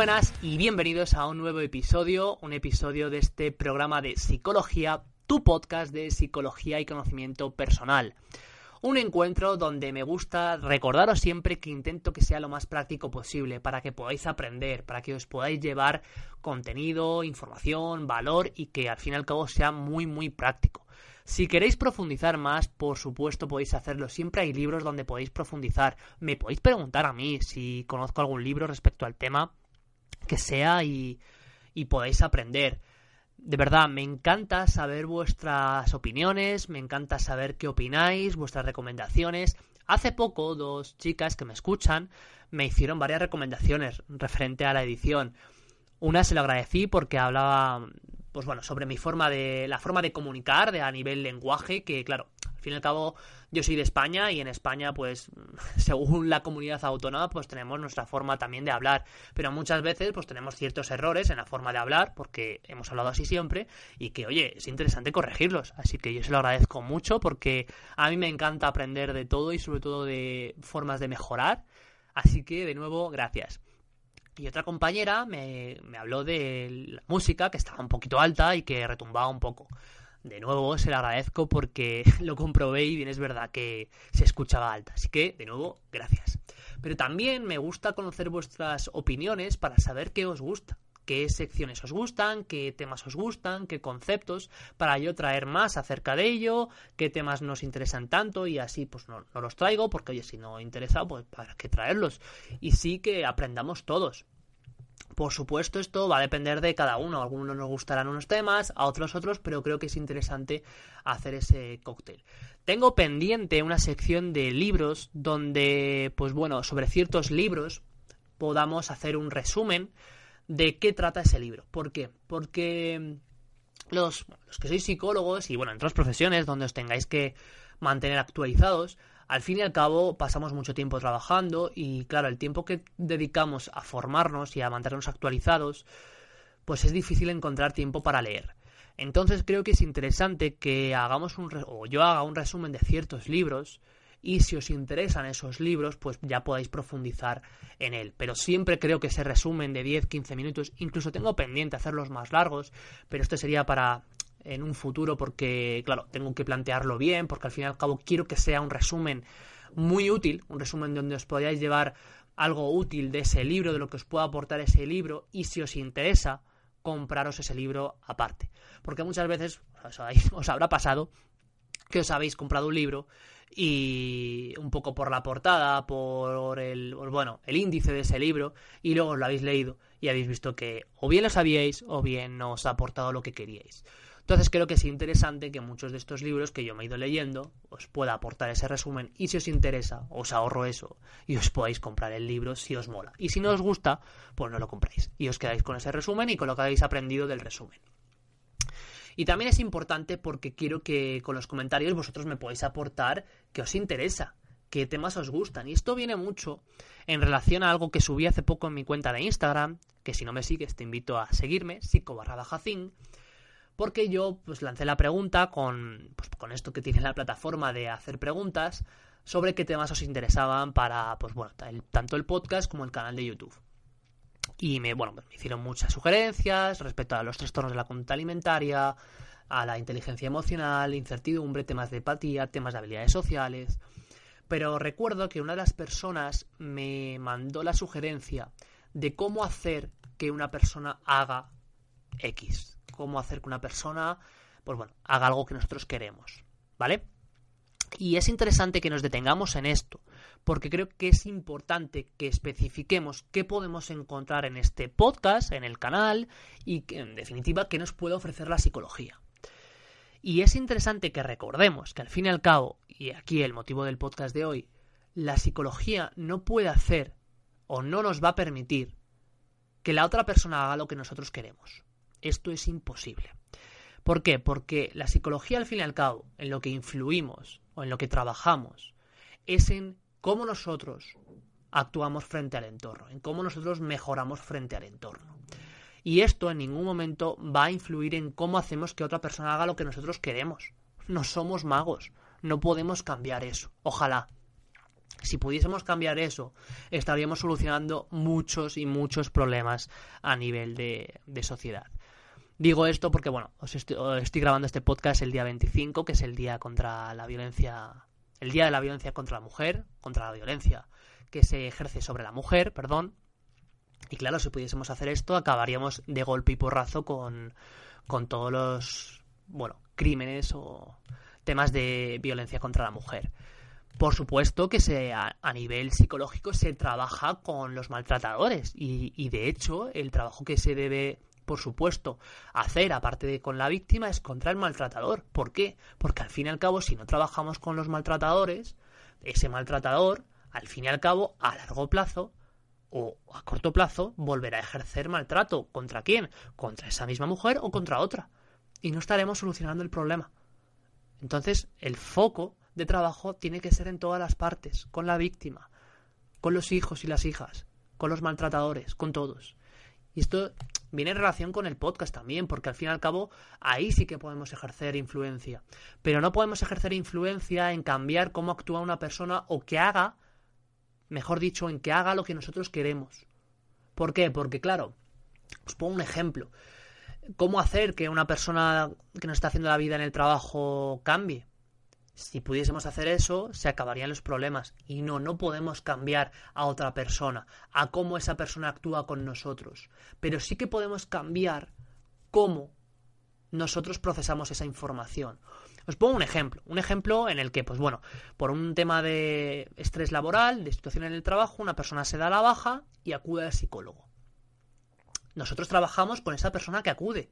buenas y bienvenidos a un nuevo episodio, un episodio de este programa de psicología, tu podcast de psicología y conocimiento personal. Un encuentro donde me gusta recordaros siempre que intento que sea lo más práctico posible para que podáis aprender, para que os podáis llevar contenido, información, valor y que al fin y al cabo sea muy muy práctico. Si queréis profundizar más, por supuesto podéis hacerlo. Siempre hay libros donde podéis profundizar. Me podéis preguntar a mí si conozco algún libro respecto al tema que sea y, y podáis aprender. De verdad, me encanta saber vuestras opiniones, me encanta saber qué opináis, vuestras recomendaciones. Hace poco, dos chicas que me escuchan me hicieron varias recomendaciones referente a la edición. Una se lo agradecí porque hablaba, pues bueno, sobre mi forma de, la forma de comunicar de, a nivel lenguaje, que claro, al fin y al cabo, yo soy de España y en España, pues, según la comunidad autónoma, pues tenemos nuestra forma también de hablar. Pero muchas veces, pues tenemos ciertos errores en la forma de hablar, porque hemos hablado así siempre, y que, oye, es interesante corregirlos. Así que yo se lo agradezco mucho porque a mí me encanta aprender de todo y sobre todo de formas de mejorar. Así que, de nuevo, gracias. Y otra compañera me, me habló de la música, que estaba un poquito alta y que retumbaba un poco de nuevo se lo agradezco porque lo comprobé y bien es verdad que se escuchaba alta. Así que, de nuevo, gracias. Pero también me gusta conocer vuestras opiniones para saber qué os gusta, qué secciones os gustan, qué temas os gustan, qué conceptos, para yo traer más acerca de ello, qué temas nos interesan tanto y así pues no, no los traigo porque oye, si no interesa, pues para qué traerlos. Y sí que aprendamos todos. Por supuesto, esto va a depender de cada uno. A algunos nos gustarán unos temas, a otros otros, pero creo que es interesante hacer ese cóctel. Tengo pendiente una sección de libros donde, pues bueno, sobre ciertos libros podamos hacer un resumen de qué trata ese libro. ¿Por qué? Porque los, los que sois psicólogos y bueno, en otras profesiones donde os tengáis que mantener actualizados, al fin y al cabo pasamos mucho tiempo trabajando y claro, el tiempo que dedicamos a formarnos y a mantenernos actualizados, pues es difícil encontrar tiempo para leer. Entonces creo que es interesante que hagamos un o yo haga un resumen de ciertos libros y si os interesan esos libros, pues ya podáis profundizar en él. Pero siempre creo que ese resumen de 10-15 minutos, incluso tengo pendiente hacerlos más largos, pero esto sería para en un futuro porque, claro, tengo que plantearlo bien, porque al fin y al cabo quiero que sea un resumen muy útil, un resumen donde os podáis llevar algo útil de ese libro, de lo que os pueda aportar ese libro, y si os interesa, compraros ese libro aparte. Porque muchas veces os, os habrá pasado que os habéis comprado un libro y un poco por la portada, por el, bueno, el índice de ese libro, y luego os lo habéis leído y habéis visto que o bien lo sabíais o bien no os ha aportado lo que queríais. Entonces creo que es interesante que muchos de estos libros que yo me he ido leyendo os pueda aportar ese resumen y si os interesa os ahorro eso y os podáis comprar el libro si os mola. Y si no os gusta, pues no lo compráis y os quedáis con ese resumen y con lo que habéis aprendido del resumen. Y también es importante porque quiero que con los comentarios vosotros me podáis aportar que os interesa, qué temas os gustan. Y esto viene mucho en relación a algo que subí hace poco en mi cuenta de Instagram, que si no me sigues te invito a seguirme, psico barra porque yo pues lancé la pregunta con, pues, con esto que tiene la plataforma de hacer preguntas sobre qué temas os interesaban para pues bueno, tanto el podcast como el canal de YouTube. Y me, bueno, me hicieron muchas sugerencias respecto a los trastornos de la conducta alimentaria, a la inteligencia emocional, incertidumbre, temas de empatía, temas de habilidades sociales. Pero recuerdo que una de las personas me mandó la sugerencia de cómo hacer que una persona haga X cómo hacer que una persona, pues bueno, haga algo que nosotros queremos, ¿vale? Y es interesante que nos detengamos en esto, porque creo que es importante que especifiquemos qué podemos encontrar en este podcast, en el canal, y que, en definitiva qué nos puede ofrecer la psicología. Y es interesante que recordemos que al fin y al cabo, y aquí el motivo del podcast de hoy, la psicología no puede hacer o no nos va a permitir que la otra persona haga lo que nosotros queremos. Esto es imposible. ¿Por qué? Porque la psicología al fin y al cabo, en lo que influimos o en lo que trabajamos, es en cómo nosotros actuamos frente al entorno, en cómo nosotros mejoramos frente al entorno. Y esto en ningún momento va a influir en cómo hacemos que otra persona haga lo que nosotros queremos. No somos magos, no podemos cambiar eso. Ojalá. Si pudiésemos cambiar eso, estaríamos solucionando muchos y muchos problemas a nivel de, sociedad. Digo esto porque, bueno, os estoy, estoy, grabando este podcast el día 25, que es el día contra la violencia, el día de la violencia contra la mujer, contra la violencia que se ejerce sobre la mujer, perdón, y claro, si pudiésemos hacer esto, acabaríamos de golpe y porrazo con, con todos los, bueno, crímenes o temas de violencia contra la mujer. Por supuesto que se, a, nivel psicológico se trabaja con los maltratadores y, y, de hecho el trabajo que se debe, por supuesto, hacer aparte de con la víctima es contra el maltratador. ¿Por qué? Porque al fin y al cabo si no trabajamos con los maltratadores, ese maltratador, al fin y al cabo, a largo plazo, o a corto plazo volverá a ejercer maltrato. ¿Contra quién? ¿Contra esa misma mujer o contra otra? Y no estaremos solucionando el problema. Entonces, el foco de trabajo tiene que ser en todas las partes, con la víctima, con los hijos y las hijas, con los maltratadores, con todos. Y esto viene en relación con el podcast también, porque al fin y al cabo ahí sí que podemos ejercer influencia. Pero no podemos ejercer influencia en cambiar cómo actúa una persona o que haga mejor dicho, en que haga lo que nosotros queremos. ¿Por qué? Porque, claro, os pongo un ejemplo. ¿Cómo hacer que una persona que nos está haciendo la vida en el trabajo cambie? Si pudiésemos hacer eso, se acabarían los problemas. Y no, no podemos cambiar a otra persona, a cómo esa persona actúa con nosotros. Pero sí que podemos cambiar cómo nosotros procesamos esa información. Os pongo un ejemplo, un ejemplo en el que, pues bueno, por un tema de estrés laboral, de situación en el trabajo, una persona se da la baja y acude al psicólogo. Nosotros trabajamos con esa persona que acude,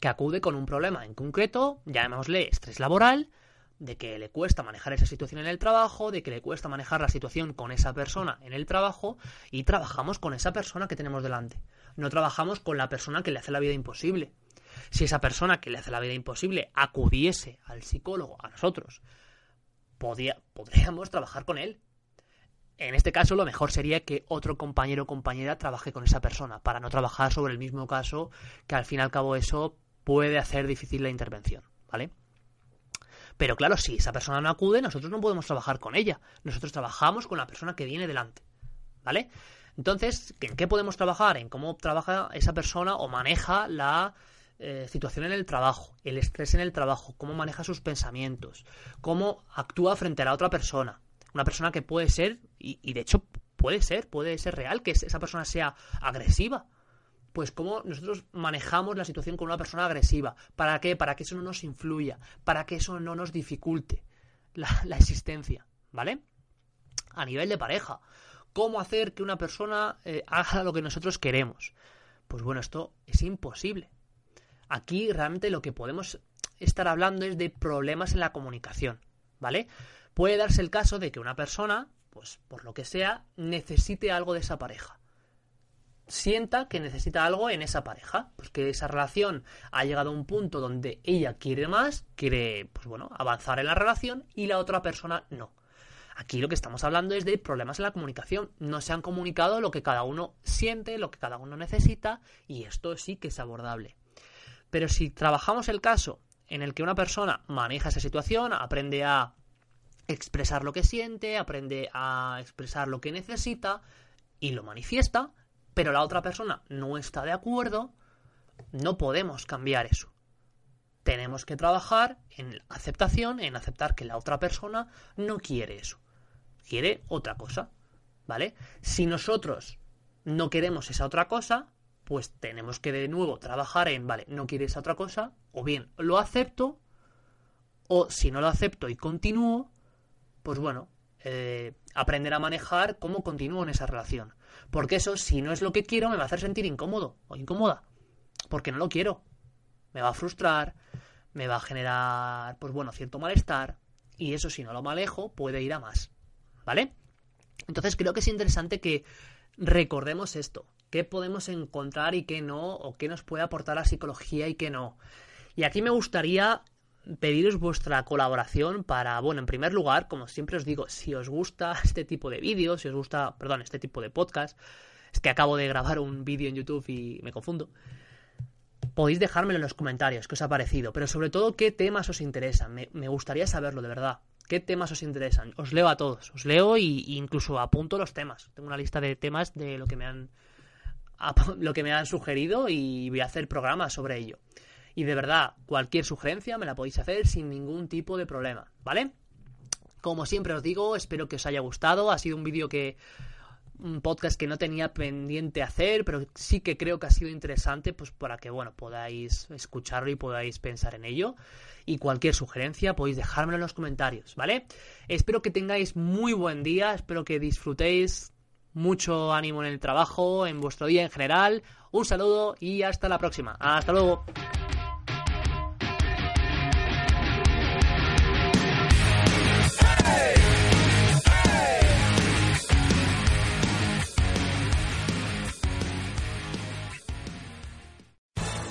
que acude con un problema en concreto, llamémosle estrés laboral, de que le cuesta manejar esa situación en el trabajo, de que le cuesta manejar la situación con esa persona en el trabajo, y trabajamos con esa persona que tenemos delante. No trabajamos con la persona que le hace la vida imposible. Si esa persona que le hace la vida imposible acudiese al psicólogo, a nosotros, podríamos trabajar con él. En este caso, lo mejor sería que otro compañero o compañera trabaje con esa persona, para no trabajar sobre el mismo caso, que al fin y al cabo eso puede hacer difícil la intervención, ¿vale? Pero claro, si esa persona no acude, nosotros no podemos trabajar con ella. Nosotros trabajamos con la persona que viene delante, ¿vale? Entonces, ¿en qué podemos trabajar? En cómo trabaja esa persona o maneja la eh, situación en el trabajo, el estrés en el trabajo, cómo maneja sus pensamientos, cómo actúa frente a la otra persona. Una persona que puede ser, y, de hecho puede ser, puede ser real que esa persona sea agresiva. Pues cómo nosotros manejamos la situación con una persona agresiva. ¿Para qué? Para que eso no nos influya, para que eso no nos dificulte la, existencia, ¿vale? A nivel de pareja. ¿Cómo hacer que una persona eh, haga lo que nosotros queremos? Pues bueno, esto es imposible. Aquí realmente lo que podemos estar hablando es de problemas en la comunicación, ¿vale? Puede darse el caso de que una persona, pues por lo que sea, necesite algo de esa pareja. Sienta que necesita algo en esa pareja, pues que esa relación ha llegado a un punto donde ella quiere más, quiere, pues bueno, avanzar en la relación y la otra persona no. Aquí lo que estamos hablando es de problemas en la comunicación. No se han comunicado lo que cada uno siente, lo que cada uno necesita, y esto sí que es abordable. Pero si trabajamos el caso en el que una persona maneja esa situación, aprende a expresar lo que siente, aprende a expresar lo que necesita y lo manifiesta, pero la otra persona no está de acuerdo, no podemos cambiar eso. Tenemos que trabajar en aceptación, en aceptar que la otra persona no quiere eso, quiere otra cosa, ¿vale? Si nosotros no queremos esa otra cosa, pues tenemos que de nuevo trabajar en, vale, no quieres otra cosa, o bien lo acepto, o si no lo acepto y continúo, pues bueno, eh, aprender a manejar cómo continúo en esa relación. Porque eso, si no es lo que quiero, me va a hacer sentir incómodo o incómoda. Porque no lo quiero. Me va a frustrar, me va a generar, pues bueno, cierto malestar. Y eso, si no lo manejo, puede ir a más. ¿Vale? Entonces creo que es interesante que recordemos esto. ¿Qué podemos encontrar y qué no? ¿O qué nos puede aportar la psicología y qué no? Y aquí me gustaría pediros vuestra colaboración para, bueno, en primer lugar, como siempre os digo, si os gusta este tipo de vídeos, si os gusta, perdón, este tipo de podcast, es que acabo de grabar un vídeo en YouTube y me confundo, podéis dejármelo en los comentarios qué os ha parecido, pero sobre todo qué temas os interesan, me, me gustaría saberlo de verdad. ¿Qué temas os interesan? Os leo a todos, os leo y, incluso apunto los temas. Tengo una lista de temas de lo que me han lo que me han sugerido y voy a hacer programas sobre ello. Y de verdad, cualquier sugerencia me la podéis hacer sin ningún tipo de problema, ¿vale? Como siempre os digo, espero que os haya gustado. Ha sido un vídeo que. Un podcast que no tenía pendiente hacer, pero sí que creo que ha sido interesante, pues para que, bueno, podáis escucharlo y podáis pensar en ello. Y cualquier sugerencia podéis dejármelo en los comentarios, ¿vale? Espero que tengáis muy buen día, espero que disfrutéis mucho ánimo en el trabajo, en vuestro día en general. Un saludo y hasta la próxima. Hasta luego.